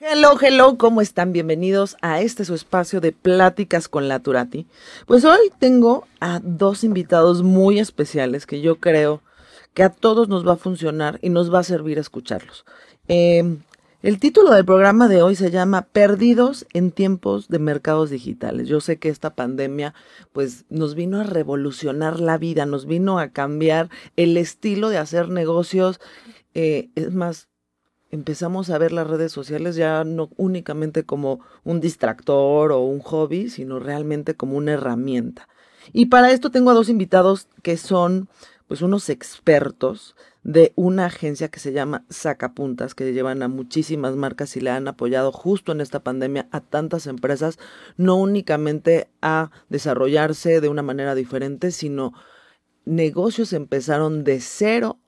Hello, hello, ¿cómo están? Bienvenidos a este su espacio de pláticas con la Turati. Pues hoy tengo a dos invitados muy especiales que yo creo que a todos nos va a funcionar y nos va a servir escucharlos. Eh, el título del programa de hoy se llama Perdidos en tiempos de mercados digitales. Yo sé que esta pandemia pues nos vino a revolucionar la vida, nos vino a cambiar el estilo de hacer negocios. Eh, es más, empezamos a ver las redes sociales ya no únicamente como un distractor o un hobby, sino realmente como una herramienta. Y para esto tengo a dos invitados que son pues unos expertos de una agencia que se llama Sacapuntas, que llevan a muchísimas marcas y le han apoyado justo en esta pandemia a tantas empresas, no únicamente a desarrollarse de una manera diferente, sino negocios empezaron de cero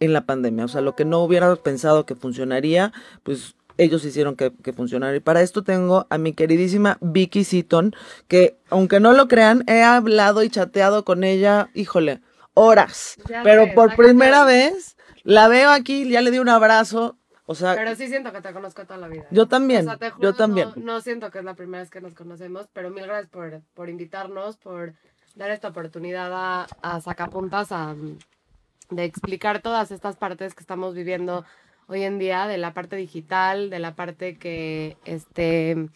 en la pandemia. O sea, lo que no hubiera pensado que funcionaría, pues ellos hicieron que, que, funcionara. Y para esto tengo a mi queridísima Vicky Seaton, que aunque no lo crean, he hablado y chateado con ella, híjole, horas. Ya pero ves, por primera vez la veo aquí, ya le di un abrazo. O sea, pero sí siento que te conozco toda la vida. Yo también. O sea, te juro, yo también. No, no, siento que es la primera vez que nos conocemos, pero mil gracias por, por invitarnos, por dar esta oportunidad a, a Sacapuntas a, de explicar todas estas partes que estamos viviendo hoy en día, de la parte digital, de la parte que, este,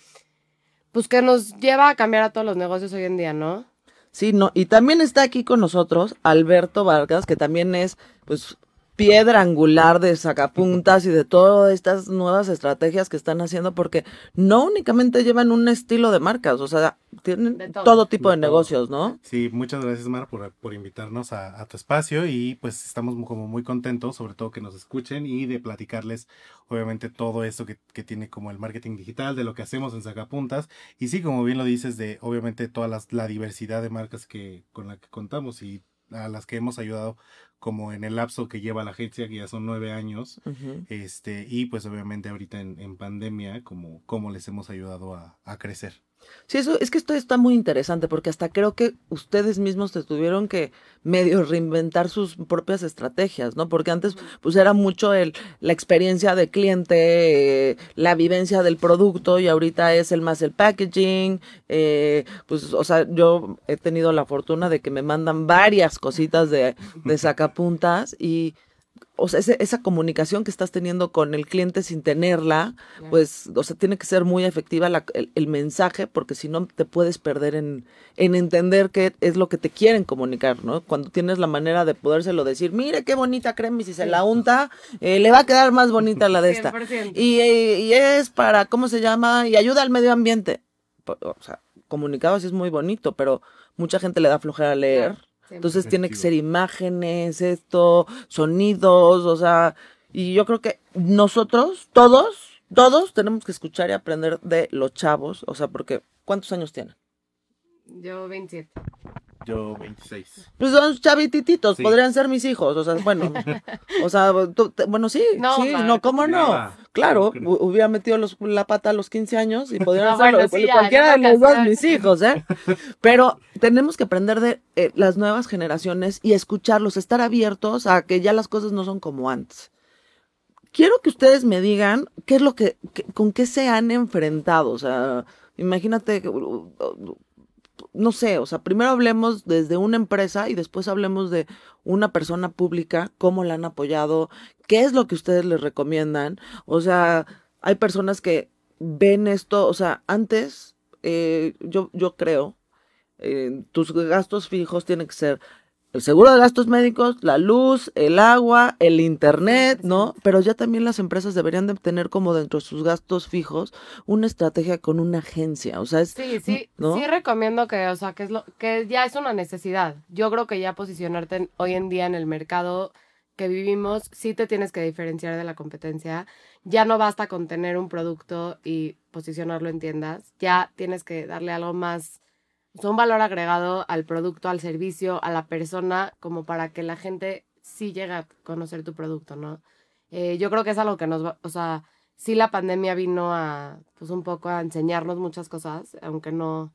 pues que nos lleva a cambiar a todos los negocios hoy en día, ¿no? Sí, no, y también está aquí con nosotros Alberto Vargas, que también es, pues, piedra angular de sacapuntas y de todas estas nuevas estrategias que están haciendo, porque no únicamente llevan un estilo de marcas, o sea, tienen todo. todo. tipo de, de negocios, ¿no? Sí, muchas gracias, Mar, por, por invitarnos a, a, tu espacio y pues estamos como muy contentos, sobre todo que nos escuchen y de platicarles, obviamente, todo esto que, que tiene como el marketing digital, de lo que hacemos en Sacapuntas y sí, como bien lo dices, de obviamente toda las, la diversidad de marcas que con la que contamos y a las que hemos ayudado como en el lapso que lleva la agencia, que ya son nueve años, uh -huh. este, y pues obviamente ahorita en, en pandemia, como, como les hemos ayudado a, a, crecer. Sí, eso es que esto está muy interesante porque hasta creo que ustedes mismos te tuvieron que medio reinventar sus propias estrategias, ¿no? Porque antes pues era mucho el la experiencia de cliente, eh, la vivencia del producto y ahorita es el más el packaging, eh, pues o sea, yo he tenido la fortuna de que me mandan varias cositas de, de sacapuntas y o sea, ese, esa comunicación que estás teniendo con el cliente sin tenerla, pues, o sea, tiene que ser muy efectiva la, el, el, mensaje, porque si no te puedes perder en, en entender qué es lo que te quieren comunicar, ¿no? Cuando tienes la manera de podérselo decir, mire qué bonita crema y si se la unta, eh, le va a quedar más bonita la de esta. 100%. Y, y es para, ¿cómo se llama? Y ayuda al medio ambiente. O sea, comunicado así es muy bonito, pero mucha gente le da flojera a leer. Entonces tiene que ser imágenes, esto, sonidos, o sea, y yo creo que nosotros, todos, todos tenemos que escuchar y aprender de los chavos, o sea, porque ¿cuántos años tienen? Yo 27. Yo 26. Pues son chavitititos, sí. podrían ser mis hijos, o sea, bueno, o sea, tú, bueno, sí, no, sí, no, ¿cómo no? Nada. Claro, hubiera metido los, la pata a los 15 años y podrían no, ser bueno, sí, cualquiera ya, de los dos mis hijos, ¿eh? Pero tenemos que aprender de eh, las nuevas generaciones y escucharlos, estar abiertos a que ya las cosas no son como antes. Quiero que ustedes me digan qué es lo que, que con qué se han enfrentado, o sea, imagínate no sé, o sea, primero hablemos desde una empresa y después hablemos de una persona pública, cómo la han apoyado, qué es lo que ustedes les recomiendan. O sea, hay personas que ven esto, o sea, antes, eh, yo, yo creo, eh, tus gastos fijos tienen que ser el seguro de gastos médicos, la luz, el agua, el internet, ¿no? Pero ya también las empresas deberían de tener como dentro de sus gastos fijos una estrategia con una agencia, o sea, es Sí, sí, ¿no? sí recomiendo que, o sea, que es lo que ya es una necesidad. Yo creo que ya posicionarte en, hoy en día en el mercado que vivimos, sí te tienes que diferenciar de la competencia. Ya no basta con tener un producto y posicionarlo en tiendas, ya tienes que darle algo más un valor agregado al producto, al servicio, a la persona, como para que la gente sí llegue a conocer tu producto, ¿no? Eh, yo creo que es algo que nos va, o sea, sí la pandemia vino a, pues un poco a enseñarnos muchas cosas, aunque no,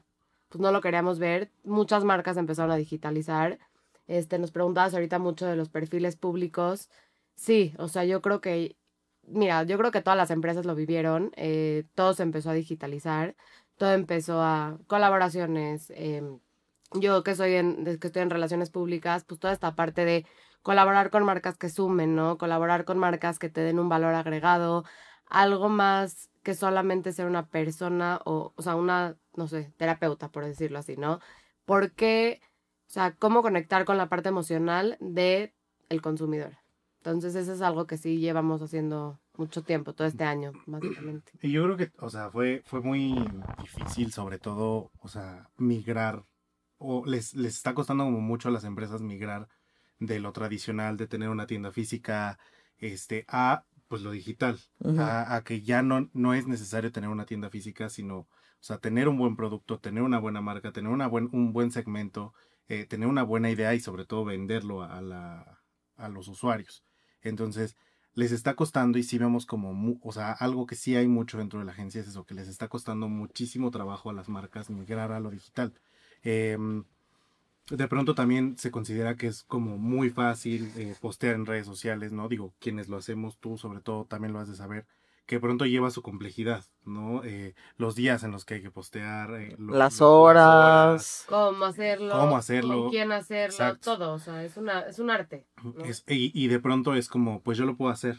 pues no lo queríamos ver. Muchas marcas empezaron a digitalizar. Este, nos preguntabas ahorita mucho de los perfiles públicos. Sí, o sea, yo creo que mira, yo creo que todas las empresas lo vivieron, eh, todo se empezó a digitalizar, todo empezó a colaboraciones, em, yo que soy en, que estoy en relaciones públicas, pues toda esta parte de colaborar con marcas que sumen, ¿no? Colaborar con marcas que te den un valor agregado, algo más que solamente ser una persona o, o sea, una, no sé, terapeuta, por decirlo así, ¿no? Porque, o sea, cómo conectar con la parte emocional de el consumidor. Entonces, eso es algo que sí llevamos haciendo mucho tiempo, todo este año, básicamente. Y yo creo que, o sea, fue, fue muy difícil, sobre todo, o sea, migrar, o les, les está costando como mucho a las empresas migrar de lo tradicional, de tener una tienda física, este, a pues lo digital, a, que ya no, no es necesario tener una tienda física, sino, o sea, tener un buen producto, tener una buena marca, tener una buen, un buen segmento, eh, tener una buena idea y sobre todo venderlo a, la, a los usuarios. Entonces, les está costando y sí vemos como, o sea, algo que sí hay mucho dentro de la agencia es eso, que les está costando muchísimo trabajo a las marcas migrar a lo digital. Em, de pronto también se considera que es como muy fácil eh, postear en redes sociales, ¿no? Digo, quienes lo hacemos, tú sobre todo también lo has de saber, que pronto lleva su complejidad, ¿no? Eh, los días en los que hay que postear, eh, las, horas. cómo hacerlo, cómo hacerlo, con quién hacerlo, todo, o sea, es, una, es un arte. y, y, de pronto es como, pues yo lo puedo hacer.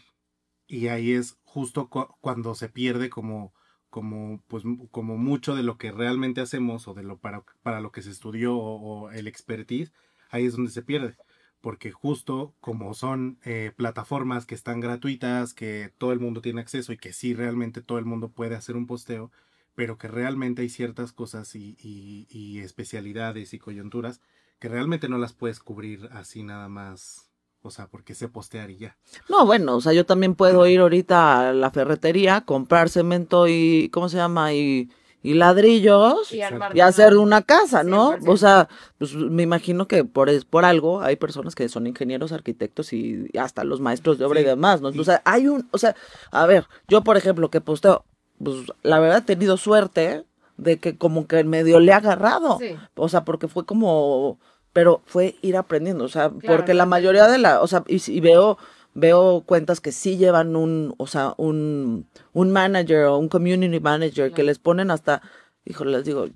Y ahí es justo cuando se pierde como como, pues, como mucho de lo que realmente hacemos o de lo para, para lo que se estudió o, el expertise, ahí es donde se pierde. Porque justo como son eh, plataformas que están gratuitas, que todo el mundo tiene acceso y que sí realmente todo el mundo puede hacer un posteo, pero que realmente hay ciertas cosas y, y, y especialidades y coyunturas que realmente no las puedes cubrir así nada más o sea, porque sé postear y ya. No, bueno, o sea, yo también puedo ir ahorita a la ferretería, comprar cemento y, ¿cómo se llama? Y, y ladrillos y, hacer una casa, ¿no? O sea, pues me imagino que por, por algo hay personas que son ingenieros, arquitectos y hasta los maestros de obra y demás, ¿no? O sea, hay un, o sea, a ver, yo por ejemplo que posteo, pues la verdad he tenido suerte de que como que medio le ha agarrado. O sea, porque fue como pero fue ir aprendiendo, o sea, porque la mayoría de la, o sea, y, veo veo cuentas que sí llevan un, o sea, un, un manager o un community manager que les ponen hasta, híjole, les digo,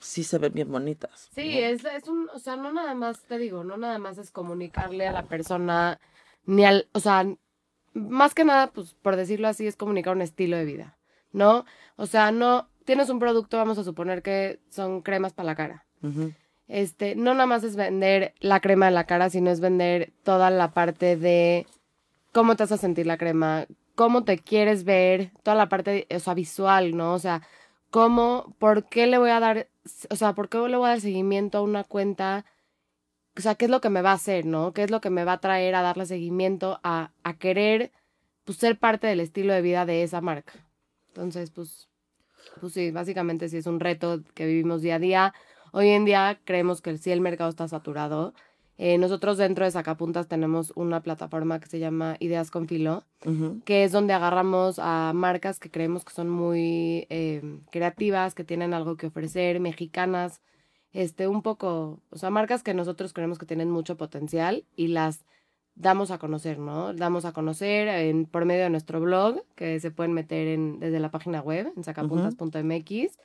sí se ven bien bonitas. Sí, es, es un, o sea, no nada más, te digo, no nada más es comunicarle a la persona, ni al, o sea, más que nada, pues, por decirlo así, es comunicar un estilo de vida, ¿no? O sea, no, tienes un producto, vamos a suponer que son cremas para la cara este, no nada más es vender la crema de la cara, sino es vender toda la parte de cómo te vas a sentir la crema, cómo te quieres ver, toda la parte, o sea, visual, ¿no? O sea, cómo, por qué le voy a dar, o sea, por qué le voy a dar seguimiento a una cuenta, o sea, qué es lo que me va a hacer, ¿no? ¿Qué es lo que me va a traer a darle seguimiento, a, a querer, pues, ser parte del estilo de vida de esa marca? Entonces, pues, pues sí, básicamente sí es un reto que vivimos día a día Hoy en día creemos que sí el mercado está saturado. Eh, nosotros dentro de Sacapuntas tenemos una plataforma que se llama Ideas con Filo, que es donde agarramos a marcas que creemos que son muy eh, creativas, que tienen algo que ofrecer, mexicanas, este, un poco, o sea, marcas que nosotros creemos que tienen mucho potencial y las damos a conocer, ¿no? Damos a conocer en, por medio de nuestro blog, que se pueden meter en, desde la página web, en sacapuntas.mx.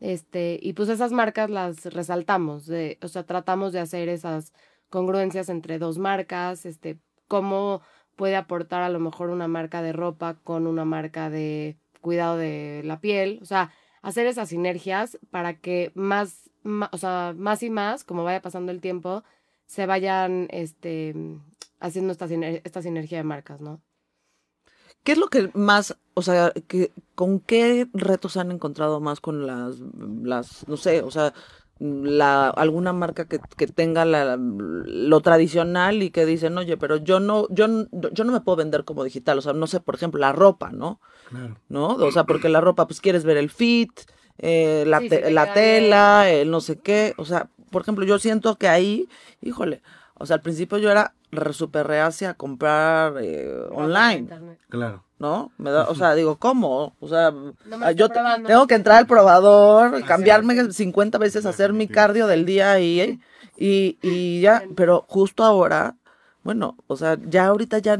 Este, y pues esas marcas las resaltamos, de, o sea, tratamos de hacer esas congruencias entre dos marcas, este, cómo puede aportar a lo mejor una marca de ropa con una marca de cuidado de la piel, o sea, hacer esas sinergias para que más, o sea, más y más, como vaya pasando el tiempo, se vayan este, haciendo esta, esta sinergia de marcas, ¿no? ¿Qué es lo que más, o sea, que, con qué retos han encontrado más con las, las no sé, o sea, la, alguna marca que, que tenga la, lo tradicional y que dicen, oye, pero yo no, yo, yo no me puedo vender como digital, o sea, no sé, por ejemplo, la ropa, ¿no? Claro. ¿No? O sea, porque la ropa, pues quieres ver el fit, eh, la, la tela, el no sé qué, o sea, por ejemplo, yo siento que ahí, híjole, o sea, al principio yo era súper reacia a comprar eh, online. Claro. ¿No? Me da, o sea, digo, ¿cómo? O sea, yo tengo que entrar al probador, cambiarme 50 veces, hacer mi cardio del día y, y, y ya, pero justo ahora Bueno, o sea, ya ahorita ya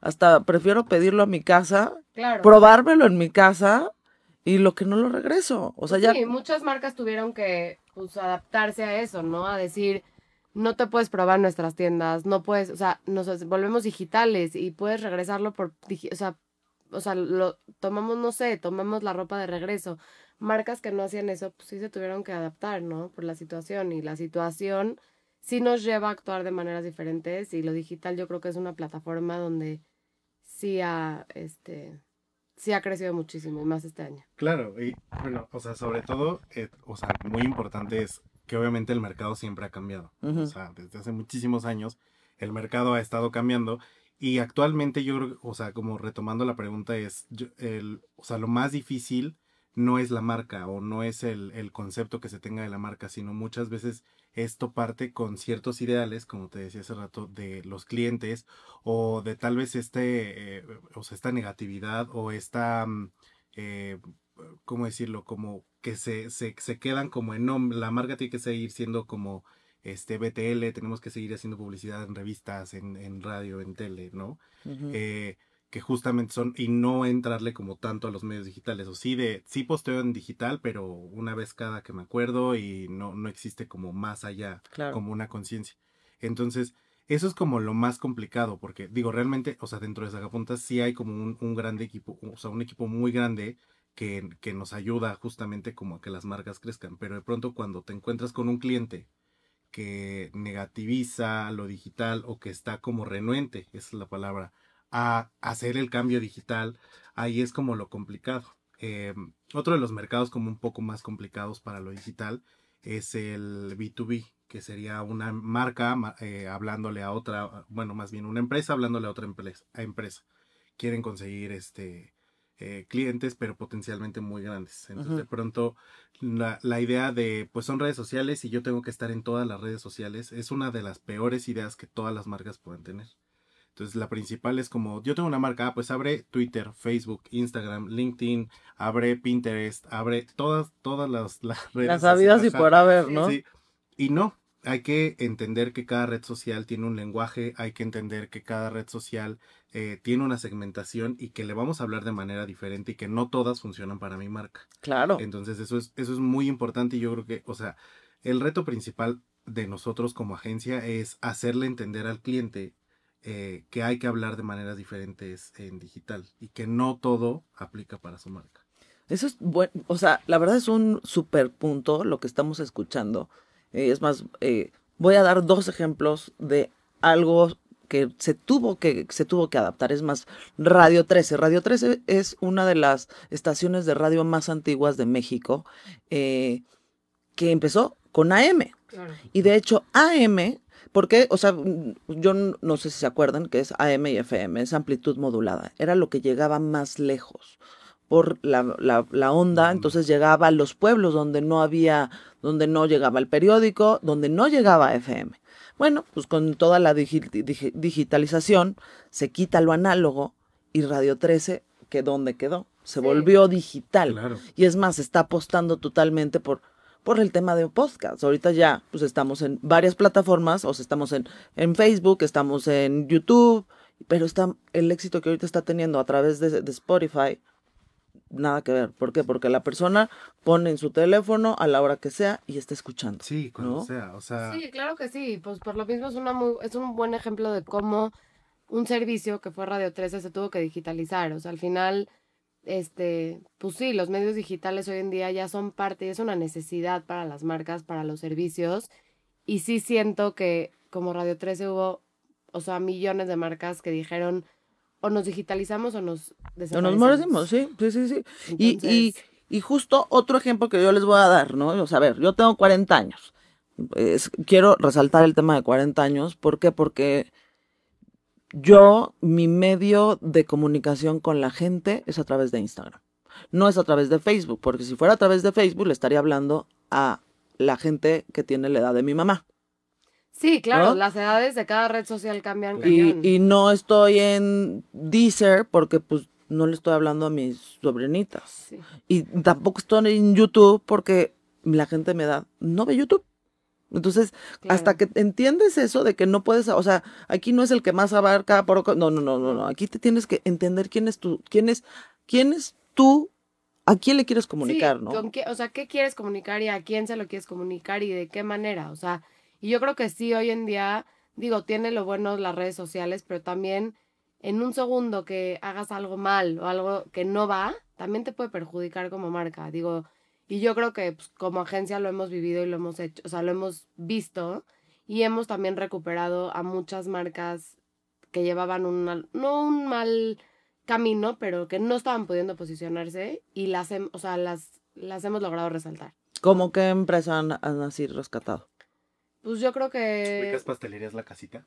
hasta prefiero pedirlo a mi casa, Claro. probármelo en mi casa y lo que no lo regreso. O sea, ya Sí, muchas marcas tuvieron que pues, adaptarse a eso, ¿no? A decir, no te puedes probar nuestras tiendas, no puedes, o sea, nos volvemos digitales y puedes regresarlo por, o sea, o sea, lo tomamos, no sé, tomamos la ropa de regreso. Marcas que no hacían eso, pues sí se tuvieron que adaptar, ¿no? Por la situación y la situación sí nos lleva a actuar de maneras diferentes y lo digital yo creo que es una plataforma donde sí ha, este, sí ha crecido muchísimo y más este año. Claro, y bueno, o sea, sobre todo, eh, o sea, muy importante es que obviamente el mercado siempre ha cambiado. O sea, desde hace muchísimos años el mercado ha estado cambiando y actualmente yo creo, o sea, como retomando la pregunta es, yo- el, o sea, lo más difícil no es la marca o no es el, el concepto que se tenga de la marca, sino muchas veces esto parte con ciertos ideales, como te decía hace rato, de los clientes o de tal vez este, eh, o sea, esta negatividad o esta, mm, eh, ¿cómo decirlo? Como que se, se, se quedan como en, no, la marca tiene que seguir siendo como este BTL, tenemos que seguir haciendo publicidad en revistas, en, en radio, en tele, ¿no? Ujú. eh, que justamente son, y no entrarle como tanto a los medios digitales, o sí de, sí posteo en digital, pero una vez cada que me acuerdo y no, no existe como más allá, claro. como una conciencia. Entonces, eso es como lo más complicado, porque digo, realmente, o sea, dentro de Sagapuntas sí hay como un, un grande equipo, o sea, un equipo muy grande que, que nos ayuda justamente como a que las marcas crezcan, pero de pronto cuando te encuentras con un cliente que negativiza lo digital o que está como renuente, esa es la palabra, a hacer el cambio digital, ahí es como lo complicado. Eh, otro de los mercados como un poco más complicados para lo digital es el B2B, que sería una marca ma- eh, hablándole a otra, bueno, más bien una empresa hablándole a otra empresa. Quieren conseguir este eh, clientes, pero potencialmente muy grandes. Entonces, de pronto, la, la idea de, pues son redes sociales y yo tengo que estar en todas las redes sociales, es una de las peores ideas que todas las marcas pueden tener. Entonces, la principal es como, yo tengo una marca, pues abre Twitter, Facebook, Instagram, LinkedIn, abre Pinterest, abre todas, todas las, las redes. Las así, sabidas y por haber, ¿no? Sí. Y no, hay que entender que cada red social tiene un lenguaje, hay que entender que cada red social eh, tiene una segmentación y que le vamos a hablar de manera diferente y que no todas funcionan para mi marca. Claro. Entonces eso es, eso es muy importante y yo creo que, o sea, el reto principal de nosotros como agencia es hacerle entender al cliente eh, que hay que hablar de maneras diferentes en digital y que no todo aplica para su marca. Eso es bueno, o sea, la verdad es un super punto lo que estamos escuchando. Eh, es más, eh, voy a dar dos ejemplos de algo que se tuvo que se tuvo que adaptar. Es más, Radio 13. Radio 13 es una de las estaciones de radio más antiguas de México eh, que empezó con AM. Y de hecho, AM, porque, o sea, yo no sé si se acuerdan que es AM y FM, es amplitud modulada. Era lo que llegaba más lejos por la, la, la onda, entonces llegaba a los pueblos donde no había, donde no llegaba el periódico, donde no llegaba FM. Bueno, pues con toda la digi- digi- digitalización se quita lo análogo y Radio 13, que dónde quedó, se Sí. volvió digital. Claro. Y es más, está apostando totalmente por, por el tema de podcast. Ahorita ya, pues estamos en varias plataformas, o sea, estamos en, en Facebook, estamos en YouTube, pero está, el éxito que ahorita está teniendo a través de, de Spotify, nada que ver. ¿Por qué? Porque la persona pone en su teléfono a la hora que sea y está escuchando. Sí, cuando ¿No? sea, o sea, Sí, claro que sí. Pues por lo mismo es, una muy, es un buen ejemplo de cómo un servicio que fue Radio 13 se tuvo que digitalizar. O sea, al final, este, pues sí, los medios digitales hoy en día ya son parte, es una necesidad para las marcas, para los servicios. Y sí siento que como Radio 13 hubo, o sea, millones de marcas que dijeron o nos digitalizamos o nos No desaparecemos. nos morimos, sí, sí, sí, sí. Y, y, y justo otro ejemplo que yo les voy a dar, ¿no? O sea, a ver, yo tengo 40 años. Es- quiero resaltar el tema de 40 años. ¿Por qué? Porque yo, mi medio de comunicación con la gente es a través de Instagram. No es a través de Facebook, porque si fuera a través de Facebook le estaría hablando a la gente que tiene la edad de mi mamá. Sí, claro, ¿no? las edades de cada red social cambian. Y, y no estoy en Deezer porque pues no le estoy hablando a mis sobrinitas. Sí. Y tampoco estoy en YouTube porque la gente me da, no ve YouTube. Entonces, Claro. hasta que entiendes eso de que no puedes, o sea, aquí no es el que más abarca por no, no, no, no, no, aquí te tienes que entender quién es tú, quién es, quién es tú, a quién le quieres comunicar, Sí, ¿no? con qué- o sea, ¿qué quieres comunicar y a quién se lo quieres comunicar y de qué manera? O sea, y yo creo que sí, hoy en día, digo, tiene lo bueno las redes sociales, pero también en un segundo que hagas algo mal o algo que no va, también te puede perjudicar como marca. Digo, y yo creo que pues, como agencia lo hemos vivido y lo hemos hecho, o sea, lo hemos visto y hemos también recuperado a muchas marcas que llevaban un, no un mal camino, pero que no estaban pudiendo posicionarse y las, o sea, las, las hemos logrado resaltar. ¿Cómo qué empresa han, han así rescatado? Pues yo creo que... ¿Ubicas pastelerías La Casita?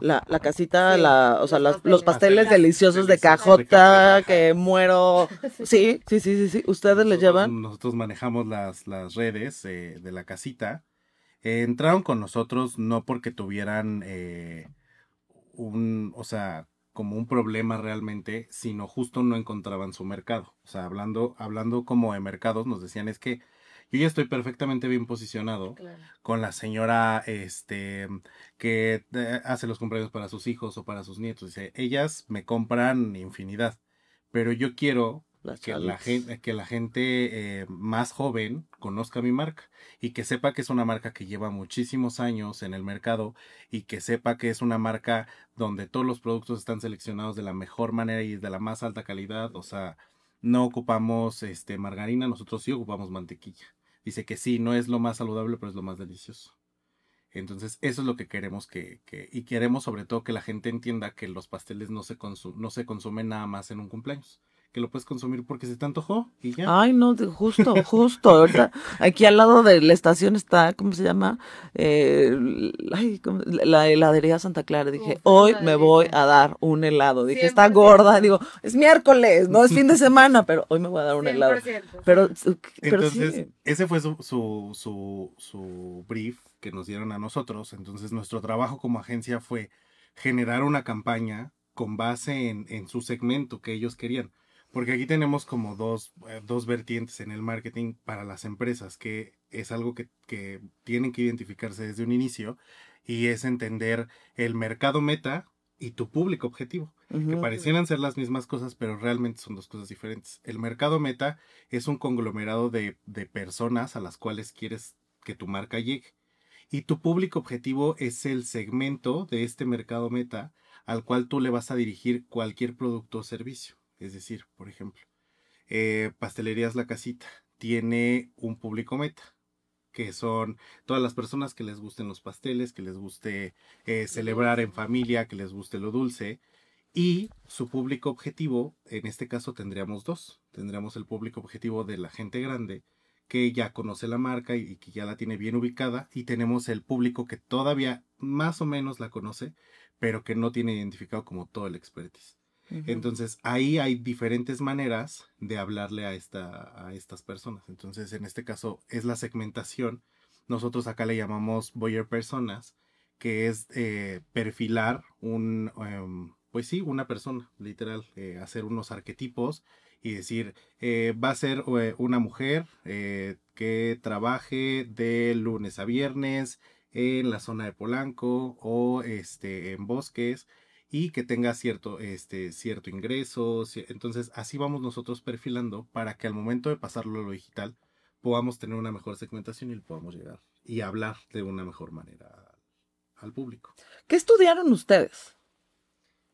La, la casita, Sí, la, o sea, los las- los pasteles pasteles. deliciosos de cajota que muero. Sí, sí, sí, sí, sí. ¿Ustedes le llevan? Nosotros manejamos las, las redes eh, de la casita. Eh, entraron con nosotros no porque tuvieran eh, un, o sea, como un problema realmente, sino justo no encontraban su mercado. O sea, hablando, hablando como de mercados, nos decían es que yo ya estoy perfectamente bien posicionado Claro. con la señora este que eh, hace los cumpleaños para sus hijos o para sus nietos. Dice, ellas me compran infinidad, pero yo quiero que la gente, que la gente eh, más joven conozca mi marca y que sepa que es una marca que lleva muchísimos años en el mercado y que sepa que es una marca donde todos los productos están seleccionados de la mejor manera y de la más alta calidad. O sea, no ocupamos este margarina, nosotros sí ocupamos mantequilla. Dice que sí, no es lo más saludable, pero es lo más delicioso. Entonces, eso es lo que queremos que, y queremos sobre todo que la gente entienda que los pasteles no se, no se consumen nada más en un cumpleaños, que lo puedes consumir porque se te antojó y ya. Ay, no, justo, justo. Ahorita, aquí al lado de la estación está, ¿cómo se llama? Eh, ay, ¿cómo? la heladería Santa Clara. Dije, Uf, hoy me voy a dar un helado. Dije, está 100%. gorda. Digo, es miércoles, no es fin de semana, pero hoy me voy a dar un helado. 100%. Pero, pero Entonces, sí. ese fue su, su, su, su brief que nos dieron a nosotros. Entonces, nuestro trabajo como agencia fue generar una campaña con base en, en su segmento que ellos querían. Porque aquí tenemos como dos, eh, dos vertientes en el marketing para las empresas, que es algo que, que tienen que identificarse desde un inicio y es entender el mercado meta y tu público objetivo que parecieran ser las mismas cosas, pero realmente son dos cosas diferentes. El mercado meta es un conglomerado de, de personas a las cuales quieres que tu marca llegue. Y tu público objetivo es el segmento de este mercado meta al cual tú le vas a dirigir cualquier producto o servicio. Es decir, por ejemplo, eh, Pastelerías La Casita tiene un público meta, que son todas las personas que les gusten los pasteles, que les guste eh, celebrar en familia, que les guste lo dulce. Y su público objetivo, en este caso tendríamos dos. Tendríamos el público objetivo de la gente grande, que ya conoce la marca y, y que ya la tiene bien ubicada. Y tenemos el público que todavía más o menos la conoce, pero que no tiene identificado como todo el expertise. Entonces ahí hay diferentes maneras de hablarle a, esta, a estas personas. Entonces en este caso es la segmentación. Nosotros acá le llamamos Boyer Personas, que es eh, perfilar un, em, pues sí, una persona, literal, eh, hacer unos arquetipos y decir, eh, va a ser una mujer que trabaje de lunes a viernes en la zona de Polanco o este, en bosques y que tenga cierto, este, cierto ingreso. Entonces, así vamos nosotros perfilando para que al momento de pasarlo a lo digital podamos tener una mejor segmentación y le podamos llegar y hablar de una mejor manera al público. ¿Qué estudiaron ustedes?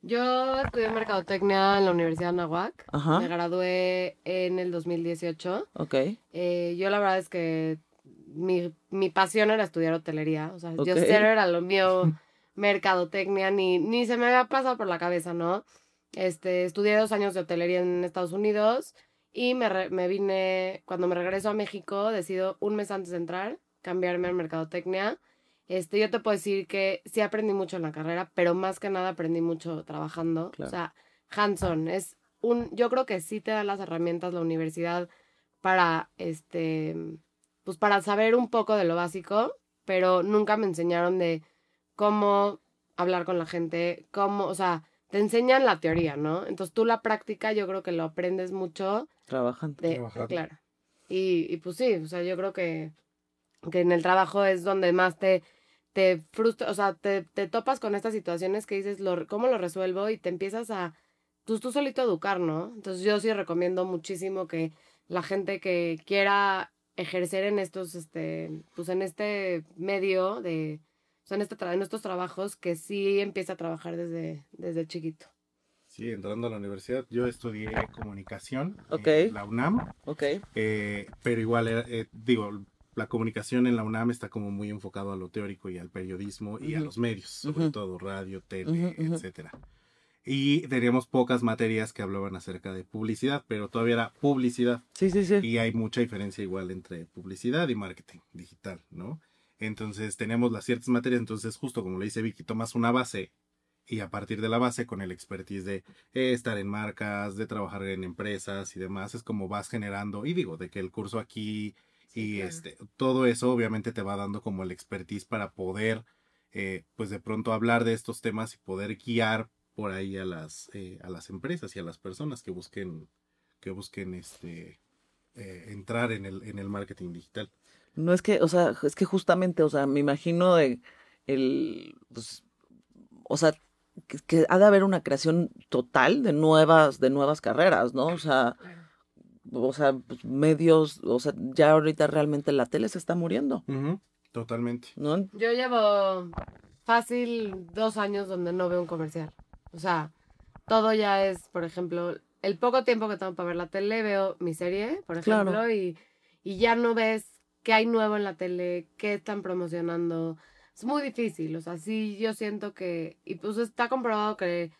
Yo estudié Mercadotecnia en la Universidad de Anáhuac. Ajá. Me gradué en el 2018. Ok. Eh, yo la verdad es que mi, mi pasión era estudiar hotelería. O sea, yo cero era lo mío mercadotecnia, ni, ni se me había pasado por la cabeza, ¿no? Este, estudié dos años de hotelería en Estados Unidos y me, re- me vine, cuando me regreso a México, decido un mes antes de entrar cambiarme a mercadotecnia. Este, yo te puedo decir que sí aprendí mucho en la carrera, pero más que nada aprendí mucho trabajando. Claro. O sea, hands-on. Es un, yo creo que sí te da las herramientas la universidad para, este, pues para saber un poco de lo básico, pero nunca me enseñaron de cómo hablar con la gente, cómo, o sea, te enseñan la teoría, ¿no? Entonces tú la práctica yo creo que lo aprendes mucho Trabajando. de, Trabajando. claro. Y, y pues sí, o sea, yo creo que que en el trabajo es donde más te, te frustra, o sea, te, te topas con estas situaciones que dices, lo, ¿cómo lo resuelvo? Y te empiezas a, pues tú solito educar, ¿no? Entonces yo sí recomiendo muchísimo que la gente que quiera ejercer en estos, este, pues en este medio de, o sea, en, este tra- en estos trabajos, que sí empieza a trabajar desde, desde chiquito. Sí, entrando a la universidad, yo estudié comunicación en la UNAM, Ok. eh, pero igual, era, eh, digo, la comunicación en la UNAM está como muy enfocado a lo teórico y al periodismo y a los medios, sobre todo radio, tele, ujú. etcétera. Y teníamos pocas materias que hablaban acerca de publicidad, pero todavía era publicidad. Sí, sí, sí. Y hay mucha diferencia igual entre publicidad y marketing digital, ¿no? Entonces tenemos las ciertas materias, entonces justo como le dice Vicky, tomas una base y a partir de la base con el expertise de estar en marcas, de trabajar en empresas y demás, es como vas generando, y digo, de que el curso aquí Sí, y claro. este, todo eso obviamente te va dando como el expertise para poder, eh, pues de pronto hablar de estos temas y poder guiar por ahí a las, eh, a las empresas y a las personas que busquen, que busquen este, eh, entrar en el, en el marketing digital. No es que, o sea, es que justamente, o sea, me imagino de el, pues, o sea, que, que ha de haber una creación total de nuevas, de nuevas carreras, ¿no? O sea, o sea, pues, medios, o sea, ya ahorita realmente la tele se está muriendo, Totalmente. ¿no? Yo llevo fácil dos años donde no veo un comercial. O sea, todo ya es, por ejemplo, el poco tiempo que tengo para ver la tele, veo mi serie, por ejemplo, Claro. y, y ya no ves qué hay nuevo en la tele, qué están promocionando. Es muy difícil, o sea, sí yo siento que, y pues está comprobado que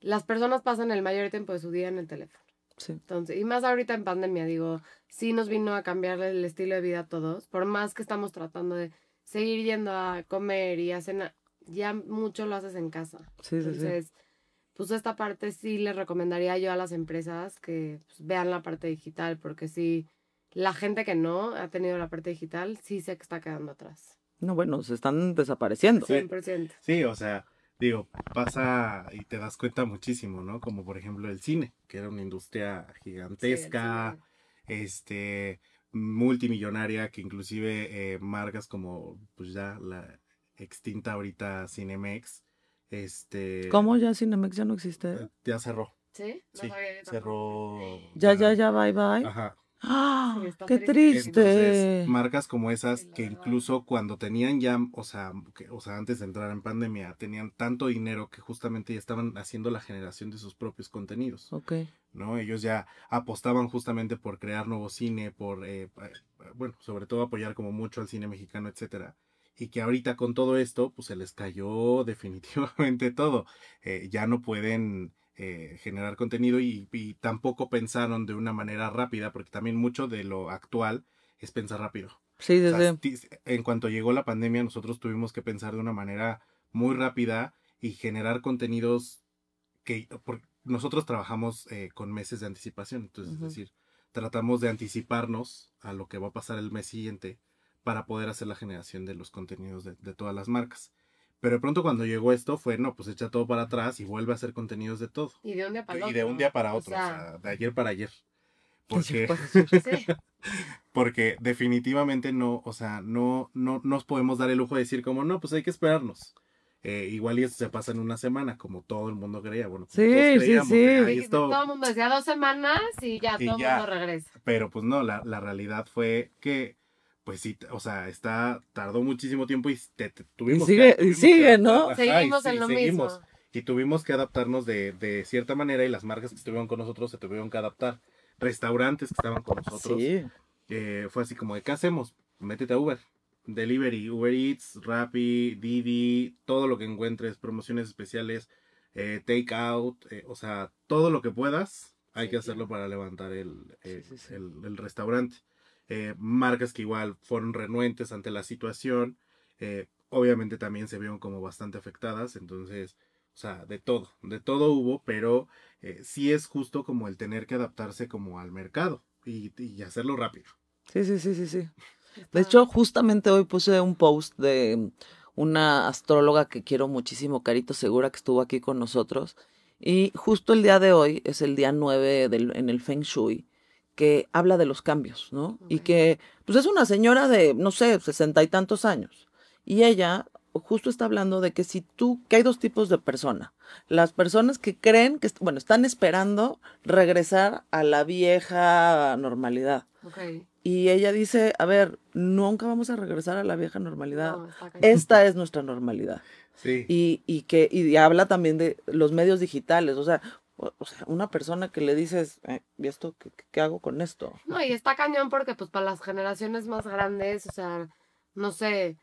las personas pasan el mayor tiempo de su día en el teléfono. Sí. Entonces, y más ahorita en pandemia, digo, sí nos vino a cambiar el estilo de vida a todos, por más que estamos tratando de seguir yendo a comer y a cenar, ya mucho lo haces en casa. Sí, sí, sí. Entonces, pues esta parte sí les recomendaría yo a las empresas que pues, vean la parte digital, porque sí, la gente que no ha tenido la parte digital, sí sé que está quedando atrás. No, bueno, se están desapareciendo. Sí. 100%. Sí, o sea, digo, pasa y te das cuenta muchísimo, ¿no? Como por ejemplo el cine, que era una industria gigantesca, este, multimillonaria, que inclusive eh, marcas como, pues ya la extinta ahorita Cinemex, este... ¿Cómo ya Cinemex ya no existe? eh, Ya cerró, ¿Sí? No sí, sabía cerró. Ya, ya, ya, bye, bye. Ajá. ¡Ah! Sí, ¡Qué triste. Entonces, marcas como esas que incluso cuando tenían ya, o sea, que- o sea, antes de entrar en pandemia, tenían tanto dinero que justamente ya estaban haciendo la generación de sus propios contenidos, Ok. ¿no? Ellos ya apostaban justamente por crear nuevo cine, por, eh, eh, bueno, sobre todo apoyar como mucho al cine mexicano, etcétera. Y que ahorita con todo esto, pues se les cayó definitivamente todo. Eh, ya no pueden eh, generar contenido y, y tampoco pensaron de una manera rápida, porque también mucho de lo actual es pensar rápido. Sí, sí, O sea, sí. ti- en cuanto llegó la pandemia, nosotros tuvimos que pensar de una manera muy rápida y generar contenidos que por- nosotros trabajamos eh, con meses de anticipación. Entonces, es decir, tratamos de anticiparnos a lo que va a pasar el mes siguiente para poder hacer la generación de los contenidos de, de todas las marcas. Pero de pronto cuando llegó esto fue, no, pues echa todo para atrás y vuelve a hacer contenidos de todo. Y de un día para otro. Y de un día para O otro, o sea, sea, de ayer para ayer. Porque, sí. porque definitivamente no, o sea, no, no nos podemos dar el lujo de decir como, no, pues hay que esperarnos. Eh, igual y esto se pasa en una semana, como todo el mundo creía. Bueno, Sí, todos sí, creíamos, sí. de, "Ay, Sí, esto-". Todo el mundo decía dos semanas y ya Y todo el mundo regresa. Pero pues no, la, la realidad fue que, pues sí, o sea, está, tardó muchísimo tiempo y te, te- tuvimos sigue- y tuvimos sigue, ¿no? ajá, y Seguimos sí, en lo seguimos. mismo. Y tuvimos que adaptarnos de, de cierta manera y las marcas que estuvieron con nosotros se tuvieron que adaptar. Restaurantes que estaban con nosotros. Sí. eh, fue así como de, ¿qué hacemos? Métete a Uber. Delivery, Uber Eats, Rappi, Didi, todo lo que encuentres, promociones especiales, eh, take out, eh, o sea, todo lo que puedas, hay Sí, que hacerlo para levantar el, eh, Sí, sí, sí. el- el restaurante. Eh, marcas que igual fueron renuentes ante la situación, eh, obviamente también se vieron como bastante afectadas, entonces, o sea, de todo, de todo hubo, pero eh, sí es justo como el tener que adaptarse como al mercado y, y hacerlo rápido. Sí, sí, sí, sí, sí. De hecho, justamente hoy puse un post de una astróloga que quiero muchísimo, Carito Segura, que estuvo aquí con nosotros. Y justo el día de hoy es el día 9 del, en el Feng Shui, que habla de los cambios, ¿no? Y que, pues es una señora de, no sé, sesenta y tantos años. Y ella justo está hablando de que si tú, que hay dos tipos de persona. Las personas que creen que, bueno, están esperando regresar a la vieja normalidad. Y ella dice, a ver, nunca vamos a regresar a la vieja normalidad. No. Esta es nuestra normalidad. Sí. Y, y que y habla también de los medios digitales. O sea, o, sea una persona que le dices, eh, ¿y esto qué, qué hago con esto? No, y está cañón porque pues para las generaciones más grandes, o sea, no sé,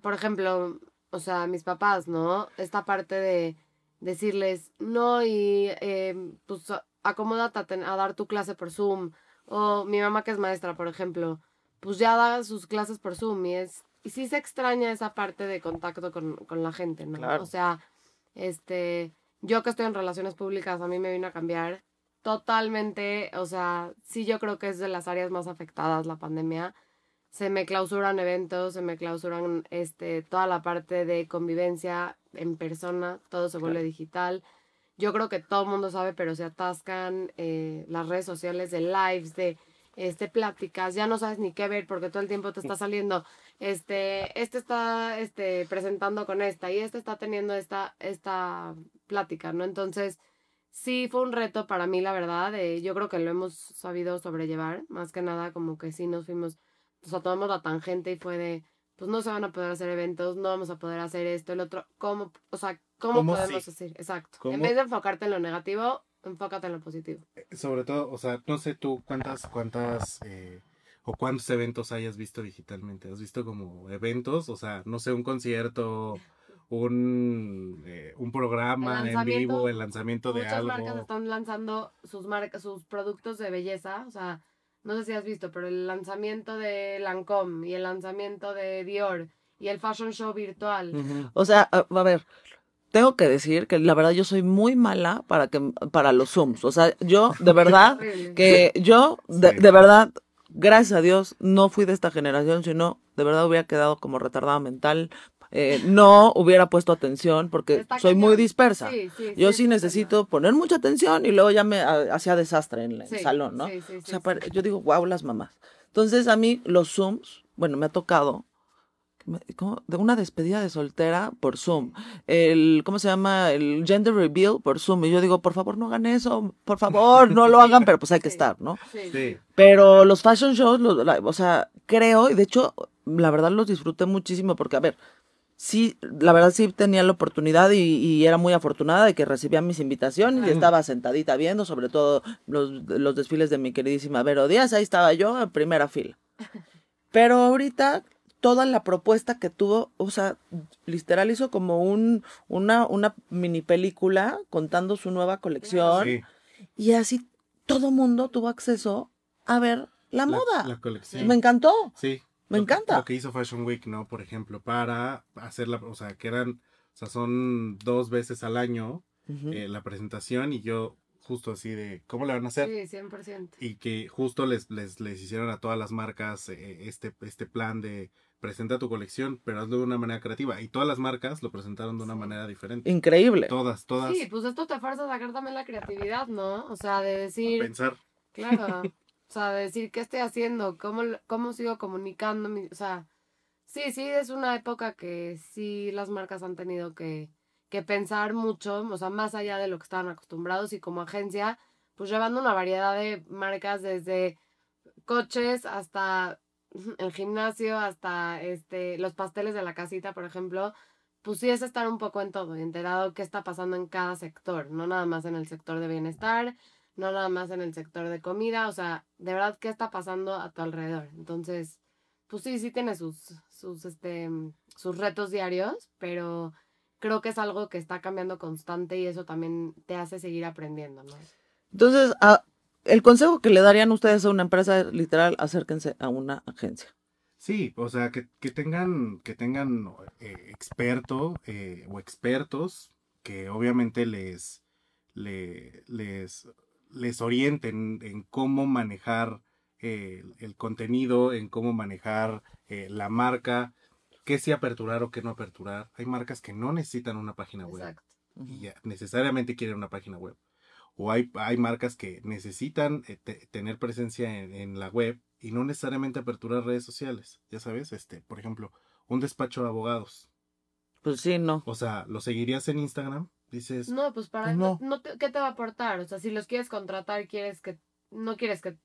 por ejemplo, o sea, mis papás, ¿no? Esta parte de decirles, no, y eh, pues acomódate a, ten- a dar tu clase por Zoom. O mi mamá que es maestra, por ejemplo, pues ya da sus clases por Zoom y es... Y sí se extraña esa parte de contacto con, con la gente, ¿no? Claro. O sea, este, yo que estoy en relaciones públicas, a mí me vino a cambiar totalmente, o sea, sí yo creo que es de las áreas más afectadas la pandemia. Se me clausuran eventos, se me clausuran este, toda la parte de convivencia en persona, todo se vuelve Claro. digital. Yo creo que todo el mundo sabe, pero se atascan eh, las redes sociales de lives, de este, pláticas, ya no sabes ni qué ver porque todo el tiempo te está saliendo, este, este está este, presentando con esta y este está teniendo esta, esta plática, ¿no? Entonces, sí fue un reto para mí, la verdad, eh, yo creo que lo hemos sabido sobrellevar, más que nada como que sí nos fuimos, o sea, tomamos la tangente y fue de, pues no se van a poder hacer eventos, no vamos a poder hacer esto, el otro, ¿cómo, o sea, cómo, ¿Cómo podemos sí? decir? Exacto. ¿Cómo? En vez de enfocarte en lo negativo, enfócate en lo positivo. Sobre todo, o sea, no sé tú cuántas, cuántas eh, o cuántos eventos hayas visto digitalmente. ¿Has visto como eventos? O sea, no sé, un concierto, un, eh, un programa en vivo, el lanzamiento de Muchas marcas algo. están lanzando sus marcas, sus productos de belleza, o sea, no sé si has visto, pero el lanzamiento de Lancome y el lanzamiento de Dior y el fashion show virtual. O sea, a, a ver, tengo que decir que la verdad yo soy muy mala para que para los Zooms. O sea, yo de verdad que yo de, Sí. de verdad gracias a Dios no fui de esta generación, sino de verdad hubiera quedado como retardada mental. Eh, no hubiera puesto atención porque Está soy muy dispersa. Sí, sí, Yo sí necesito poner mucha atención y luego ya me hacía desastre en el salón, ¿no? sí, sí, O sea, yo digo, wow, las mamás. Entonces, a mí los Zooms, bueno, me ha tocado ¿cómo? de una despedida de soltera por Zoom. El, ¿cómo se llama? El gender reveal por Zoom. Y yo digo, por favor, no hagan eso, por favor, no lo hagan, pero pues hay que Sí. estar, ¿no? Sí, Sí. Pero los fashion shows, los- la- o sea, creo, y de hecho, la verdad los disfruté muchísimo porque, a ver, sí, la verdad sí tenía la oportunidad y, y era muy afortunada de que recibía mis invitaciones y estaba sentadita viendo, sobre todo los, los desfiles de mi queridísima Vero Díaz, ahí estaba yo en primera fila. Pero ahorita toda la propuesta que tuvo, o sea, literal hizo como un, una, una mini película contando su nueva colección Sí. y así todo mundo tuvo acceso a ver la, moda. La colección. Me encantó. Sí. Me Lo que- encanta. Lo que hizo Fashion Week, ¿no? Por ejemplo, para hacerla, o sea, que eran, o sea, son dos veces al año eh, la presentación y yo justo así de, ¿cómo le van a hacer? Sí, 100%. y que justo les, les, les hicieron a todas las marcas eh, este, este plan de presenta tu colección, pero hazlo de una manera creativa. Y todas las marcas lo presentaron de una Sí. manera diferente. Increíble. Todas, todas. Sí, pues esto te fuerza a sacar también la creatividad, ¿no? O sea, de a decir, pensar. Claro. O sea, decir qué estoy haciendo, cómo, cómo sigo comunicando. o sea, sí, sí, es una época que sí las marcas han tenido que, que pensar mucho, o sea, más allá de lo que estaban acostumbrados y como agencia, pues llevando una variedad de marcas desde coches hasta el gimnasio, hasta este los pasteles de la casita, por ejemplo. Pues sí es estar un poco en todo, enterado qué está pasando en cada sector, no nada más en el sector de bienestar, no nada más en el sector de comida, o sea, de verdad, ¿qué está pasando a tu alrededor? Entonces, pues sí, sí tiene sus, sus, este, sus retos diarios, pero creo que es algo que está cambiando constante y eso también te hace seguir aprendiendo, ¿no? Entonces, a- el consejo que le darían ustedes a una empresa es literal, acérquense a una agencia. Sí, o sea, que, que tengan, que tengan eh, experto eh, o expertos que obviamente les, le- les, les orienten en cómo manejar eh, el contenido, en cómo manejar eh, la marca, qué sí aperturar o qué no aperturar. Hay marcas que no necesitan una página web Exacto. y ya necesariamente quieren una página web. o hay, hay marcas que necesitan eh, te- tener presencia en, en la web y no necesariamente aperturar redes sociales, ya sabes, este, por ejemplo, un despacho de abogados, Pues sí, no. o sea, ¿lo seguirías en Instagram? Dices, No, pues para No. no, te- ¿qué te va a aportar? O sea, si los quieres contratar, quieres que no quieres que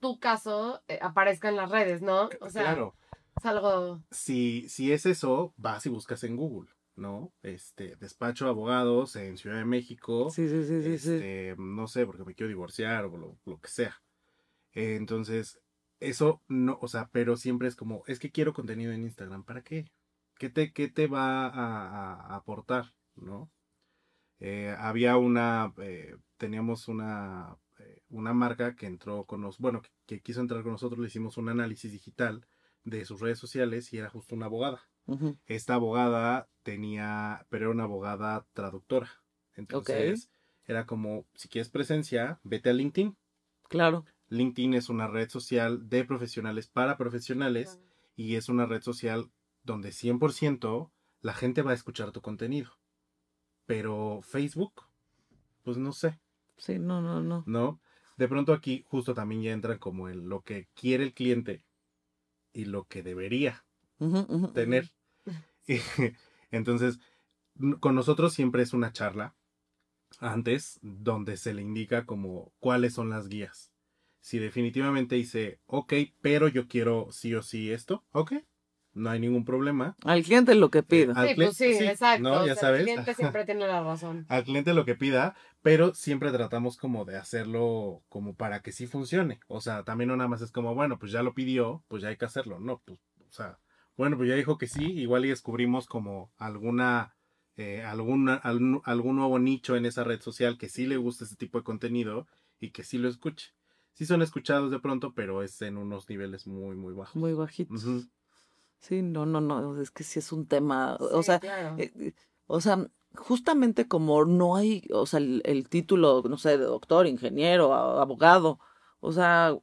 tu caso eh, aparezca en las redes, ¿no? O sea, claro, es algo si, si es eso, vas y buscas en Google, ¿no? Este, despacho de abogados en Ciudad de México, Sí, sí, sí, sí, sí. este, no sé, porque me quiero divorciar o lo, lo que sea. Eh, entonces, eso no, o sea, pero siempre es como, es que quiero contenido en Instagram, ¿para qué? ¿Qué te, qué te va a, a- a aportar, no? Eh, había una, eh, teníamos una, eh, una marca que entró con nos, bueno, que, que quiso entrar con nosotros, le hicimos un análisis digital de sus redes sociales y era justo una abogada. Esta abogada tenía, pero era una abogada traductora. Entonces, era como, si quieres presencia, vete a LinkedIn. Claro. LinkedIn es una red social de profesionales para profesionales y es una red social donde 100% la gente va a escuchar tu contenido. Pero Facebook, pues no sé, Sí, no, no, no. ¿no? De pronto aquí justo también ya entra como el, lo que quiere el cliente y lo que debería tener. Y, Entonces, con nosotros siempre es una charla antes donde se le indica como cuáles son las guías. Si definitivamente dice, ok, pero yo quiero sí o sí esto, ok, no hay ningún problema. Al cliente lo que pida. al Sí, cli- pues sí, sí, exacto. ¿no? o Ya sea, sabes. El cliente siempre tiene la razón. Al cliente lo que pida, pero siempre tratamos como de hacerlo como para que sí funcione. O sea, también no nada más es como, bueno, pues ya lo pidió, pues ya hay que hacerlo. No, pues, o sea, bueno, pues ya dijo que sí, igual y descubrimos como alguna, eh, alguna, algún, algún nuevo nicho en esa red social que sí le gusta ese tipo de contenido y que sí lo escuche. Sí son escuchados de pronto, pero es en unos niveles muy, muy bajos. Muy bajitos. Sí, no, no, no. Es que sí es un tema. o sea, claro. eh, eh, o sea, justamente como no hay, o sea, el, el título, no sé, de doctor, ingeniero, abogado, o sea,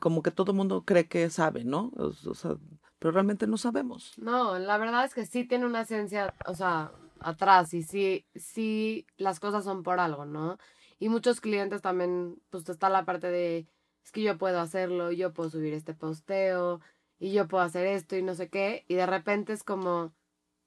como que todo el mundo cree que sabe, ¿no? O, o sea, pero realmente no sabemos. No, la verdad es que sí tiene una ciencia, o sea, atrás y sí, sí las cosas son por algo, ¿no? Y muchos clientes también, pues está la parte de, es que yo puedo hacerlo, yo puedo subir este posteo y yo puedo hacer esto y no sé qué, y de repente es como,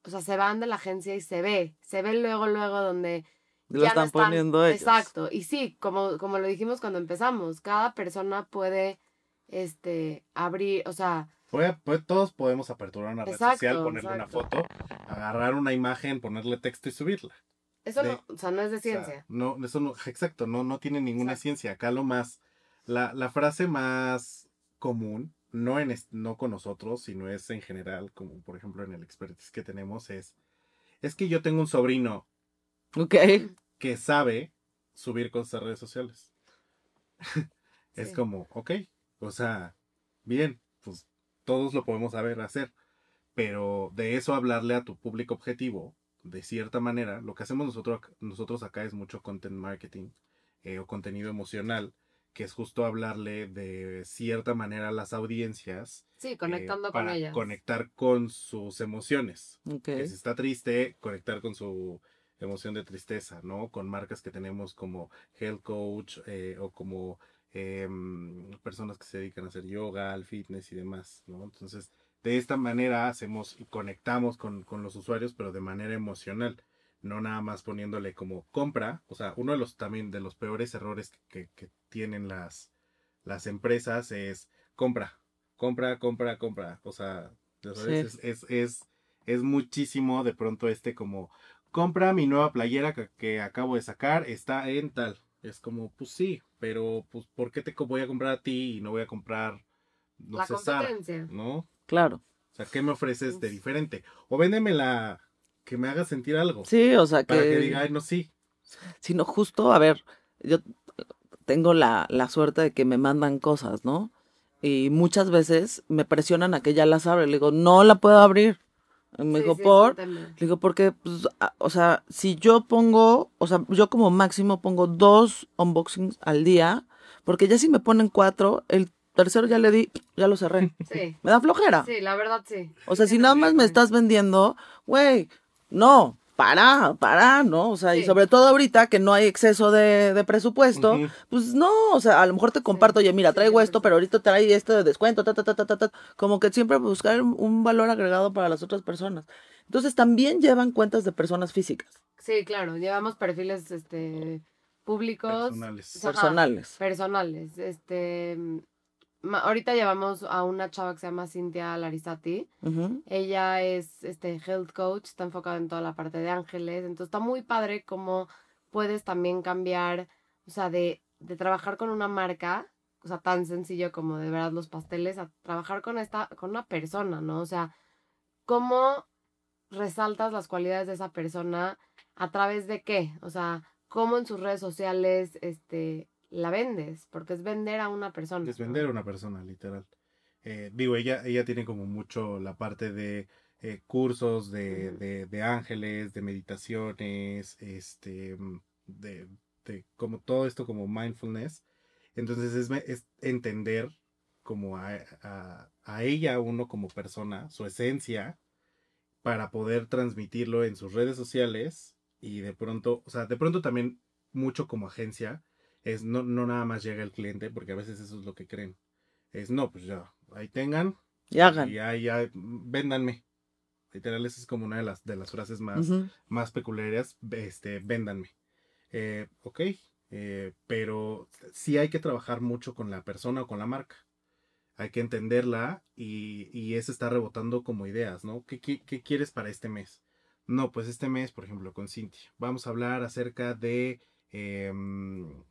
o sea, se van de la agencia y se ve, se ve luego, luego donde Lo ya no están poniendo ellos. Exacto. Y sí, como, como lo dijimos cuando empezamos, cada persona puede este abrir, o sea, Puede- puede- todos podemos aperturar una red Exacto, social, ponerle una foto, agarrar una imagen, ponerle texto y subirla. eso De- no, o sea, no es de O sea, ciencia. no, eso no, exacto, no, no tiene ninguna Exacto. ciencia. Acá lo más, la, la frase más común, no, en, no con nosotros, sino es en general, como por ejemplo en el expertise que tenemos, es, es que yo tengo un sobrino que sabe subir cosas a redes sociales. es Sí. como, ok, o sea, bien, pues todos lo podemos saber hacer, pero de eso hablarle a tu público objetivo, de cierta manera, lo que hacemos nosotros, nosotros acá es mucho content marketing eh, o contenido emocional, que es justo hablarle de cierta manera a las audiencias. Sí, eh, conectando con para ellas. Conectar con sus emociones Ok. que si está triste, conectar con su emoción de tristeza, ¿no? Con marcas que tenemos como Health Coach eh, o como em, personas que se dedican a hacer yoga, al fitness y demás, ¿no? Entonces, de esta manera hacemos y conectamos con, con los usuarios, pero de manera emocional, no nada más poniéndole como compra, o sea, uno de los también de los peores errores que, que tienen las, las empresas es compra, compra, compra, compra, o sea, ya sabes, Sí. es, es, es, es muchísimo de pronto este como compra mi nueva playera que, que acabo de sacar, está en tal. Es como, pues sí, pero pues ¿por qué te voy a comprar a ti y no voy a comprar, no la sé, Sara? ¿No? Claro. O sea, ¿qué me ofreces de diferente? O véndemela que me haga sentir algo. Sí, o sea Para que que, diga, ay, no, sí. sino justo, a ver, yo tengo la, la suerte de que me mandan cosas, ¿no? Y muchas veces me presionan a que ya las abra. Le digo, no la puedo abrir. Y me Sí, digo, sí, es un por. Le digo, porque, pues, a- o sea, si yo pongo, o sea, yo como máximo pongo dos unboxings al día, porque ya si me ponen cuatro, el tercero ya le di, ya lo cerré. Sí, Me da flojera. sí, la verdad sí. O sea, si nada más me estás vendiendo, güey, no. para, para, ¿no? O sea, y Sí. sobre todo ahorita que no hay exceso de, de presupuesto, pues no, o sea, a lo mejor te comparto, oye, mira, sí, traigo esto, 100%. pero ahorita trae este de descuento, ta, ta, ta, ta, ta, ta. Como que siempre buscar un- valor agregado para las otras personas. Entonces también llevan cuentas de personas físicas, Sí, claro, llevamos perfiles este públicos Personales. Ajá, personales. personales. Este ahorita llevamos a una chava que se llama Cintia Larizati. Ella es este health coach, está enfocada en toda la parte de ángeles, entonces está muy padre cómo puedes también cambiar, o sea, de, de trabajar con una marca, o sea, tan sencillo como de verdad los pasteles, a trabajar con esta, con una persona, ¿no? O sea, cómo resaltas las cualidades de esa persona a través de qué, o sea, cómo en sus redes sociales, este, la vendes, porque es vender a una persona. Es vender a una persona, literal. Eh, digo, ella, ella tiene como mucho la parte de eh, cursos de, de, de ángeles, de meditaciones, este, mm, de, de como todo esto como mindfulness. Entonces es, es entender como a, a, a ella, uno como persona, su esencia, para poder transmitirlo en sus redes sociales y de pronto, o sea, de pronto también mucho como agencia, es no, no nada más llega el cliente, porque a veces eso es lo que creen. Es no, pues ya, ahí tengan, Y hagan. y ahí ya, mm, véndanme. Literal, esa es como una de las, de las frases más, más peculiares, este, véndanme. Eh, ok, eh, pero sí hay que trabajar mucho con la persona o con la marca. Hay que entenderla y, y eso está rebotando como ideas, ¿no? ¿Qué, qué, qué quieres para este mes? No, pues este mes, por ejemplo, con Cintia, vamos a hablar acerca de em,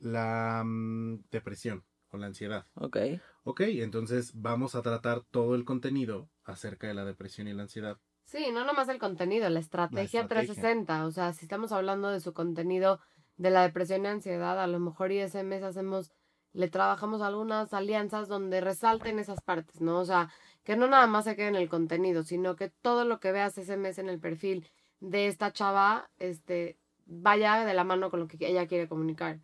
la mm, depresión o la ansiedad. Ok. Ok, entonces vamos a tratar todo el contenido acerca de la depresión y la ansiedad. Sí, no nomás el contenido, la estrategia, estrategia. 360. O sea, si estamos hablando de su contenido de la depresión y ansiedad, a lo mejor y ese mes hacemos, le trabajamos algunas alianzas donde resalten esas partes, ¿no? O sea, que no nada más se quede en el contenido, sino que todo lo que veas ese mes en el perfil de esta chava, este, vaya de la mano con lo que ella quiere comunicar.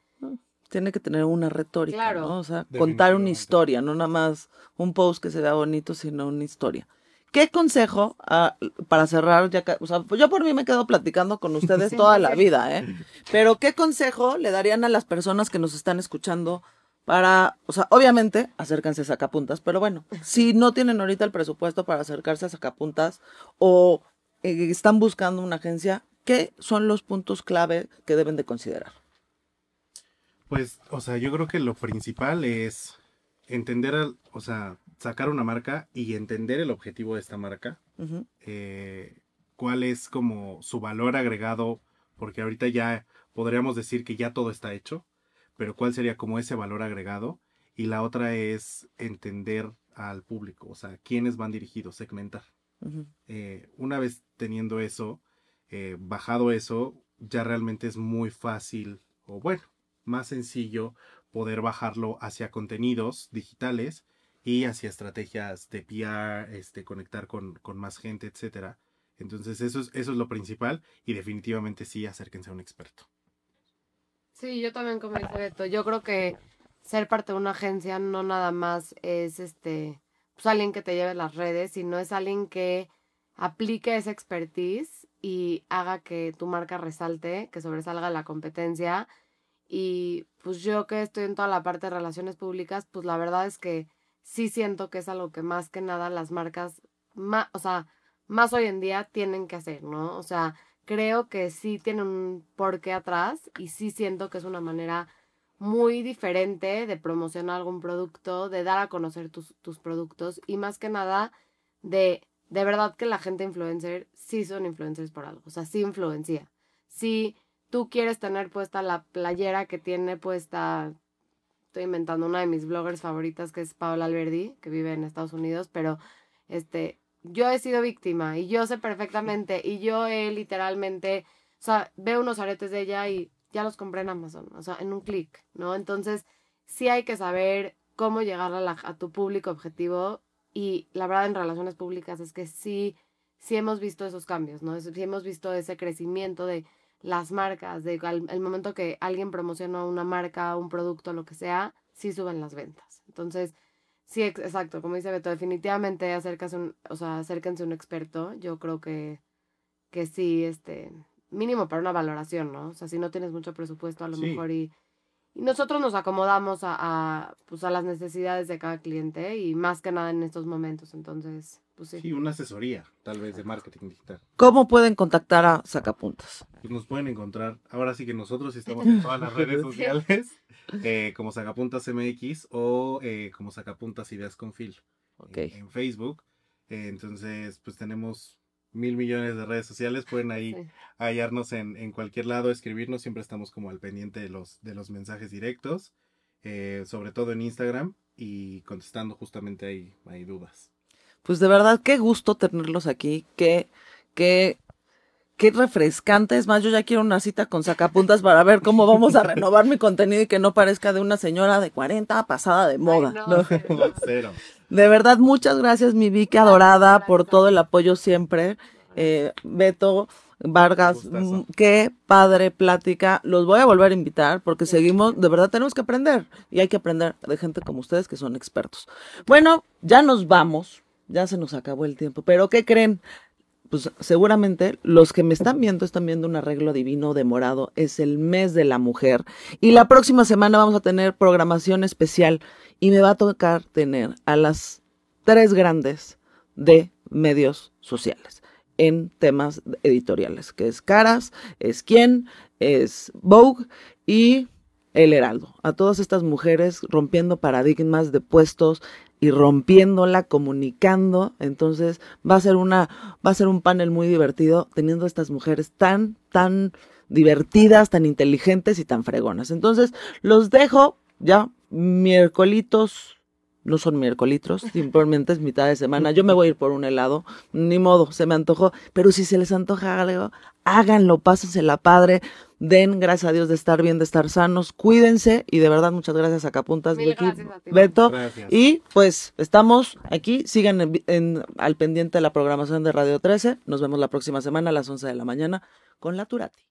Tiene que tener una retórica, Claro. ¿no? O sea, contar una historia, no nada más un post que se vea bonito, sino una historia. ¿Qué consejo, ah, para cerrar, ya que- o sea, pues yo por mí me quedo platicando con ustedes Sí. toda la vida, ¿eh? Pero ¿qué consejo le darían a las personas que nos están escuchando para, o sea, obviamente, acérquense a Sacapuntas, pero bueno, si no tienen ahorita el presupuesto para acercarse a Sacapuntas o eh, están buscando una agencia, ¿qué son los puntos clave que deben de considerar? Pues, o sea, yo creo que lo principal es entender, al- o sea, sacar una marca y entender el objetivo de esta marca, Ujú. eh, cuál es como su valor agregado, porque ahorita ya podríamos decir que ya todo está hecho, pero cuál sería como ese valor agregado. Y la otra es entender al público, o sea, quiénes van dirigidos, segmentar. Eh, una vez teniendo eso, eh, bajado eso, ya realmente es muy fácil, o bueno, más sencillo poder bajarlo hacia contenidos digitales y hacia estrategias de PR, este, conectar con, con más gente, etcétera. Entonces eso es, eso es lo principal y definitivamente sí acérquense a un experto. Sí, yo también como dice Beto, yo creo que ser parte de una agencia no nada más es este pues alguien que te lleve las redes, sino es alguien que aplique esa expertise y haga que tu marca resalte, que sobresalga la competencia. Y pues yo que estoy en toda la parte de relaciones públicas, pues la verdad es que sí siento que es algo que más que nada las marcas, más, o sea, más hoy en día tienen que hacer, ¿no? O sea, creo que sí tiene un porqué atrás y sí siento que es una manera muy diferente de promocionar algún producto, de dar a conocer tus, tus productos y más que nada de, de verdad que la gente influencer sí son influencers por algo, o sea, sí influencia. Si tú quieres tener puesta la playera que tiene puesta, estoy inventando una de mis bloggers favoritas que es Paola Alberdi, que vive en Estados Unidos, pero este, yo he sido víctima y yo sé perfectamente y yo he literalmente, o sea, veo unos aretes de ella y ya los compré en Amazon, o sea, en un clic, ¿no? Entonces, sí hay que saber cómo llegar a, la- a tu público objetivo y la verdad en relaciones públicas es que sí, sí hemos visto esos cambios, ¿no? Sí hemos visto ese crecimiento de las marcas, de al- el momento que alguien promociona una marca, un producto, lo que sea, sí suben las ventas. Entonces, Sí, ex- exacto, como dice Beto, definitivamente acércase un, o sea, acérquense a un experto. Yo creo que, que sí, este, mínimo para una valoración, ¿no? O sea, si no tienes mucho presupuesto a lo Sí. mejor y, y nosotros nos acomodamos a, a, pues a las necesidades de cada cliente y más que nada en estos momentos, entonces, pues sí. Sí, una asesoría, tal vez, de marketing digital. ¿Cómo pueden contactar a Sacapuntas? Pues nos pueden encontrar, ahora sí que nosotros estamos en todas las redes sociales, eh, como Sacapuntas MX o eh, como Sacapuntas Ideas con Phil Ok. en, en Facebook. Eh, entonces, pues tenemos mil millones de redes sociales, pueden ahí Sí. hallarnos en, en cualquier lado, escribirnos, siempre estamos como al pendiente de los, de los mensajes directos, eh, sobre todo en Instagram y contestando justamente ahí, hay dudas. Pues de verdad, qué gusto tenerlos aquí, qué, qué, qué refrescante. Es más, yo ya quiero una cita con sacapuntas para ver cómo vamos a renovar mi contenido y que no parezca de una señora de 40 pasada de moda. no, ¿no? sí. Cero. De verdad, muchas gracias, mi Vicky adorada, por todo el apoyo siempre. Eh, Beto Vargas, mm, qué padre plática. Los voy a volver a invitar porque seguimos, de verdad tenemos que aprender y hay que aprender de gente como ustedes que son expertos. Bueno, ya nos vamos, ya se nos acabó el tiempo, pero ¿qué creen? Pues seguramente los que me están viendo están viendo un arreglo divino de morado. Es el mes de la mujer. Y la próxima semana vamos a tener programación especial y me va a tocar tener a las tres grandes de medios sociales en temas editoriales, que es Caras, es Quién, es Vogue y El Heraldo. A todas estas mujeres rompiendo paradigmas de puestos y rompiéndola, comunicando. Entonces va a ser una, va a ser un panel muy divertido teniendo estas mujeres tan, tan divertidas, tan inteligentes y tan fregonas. Entonces los dejo ya miércolitos. No son miércolitos, simplemente es mitad de semana. Yo me voy a ir por un helado, ni modo, se me antojó. Pero si se les antoja algo, háganlo, pásensela padre, den gracias a Dios de estar bien, de estar sanos, cuídense y de verdad muchas gracias a Capuntas, Mil Becky, gracias a ti. Beto. Gracias. Y pues estamos aquí, sigan en- en- al pendiente de la programación de Radio 13. Nos vemos la próxima semana a las 11 de la mañana con la Turati.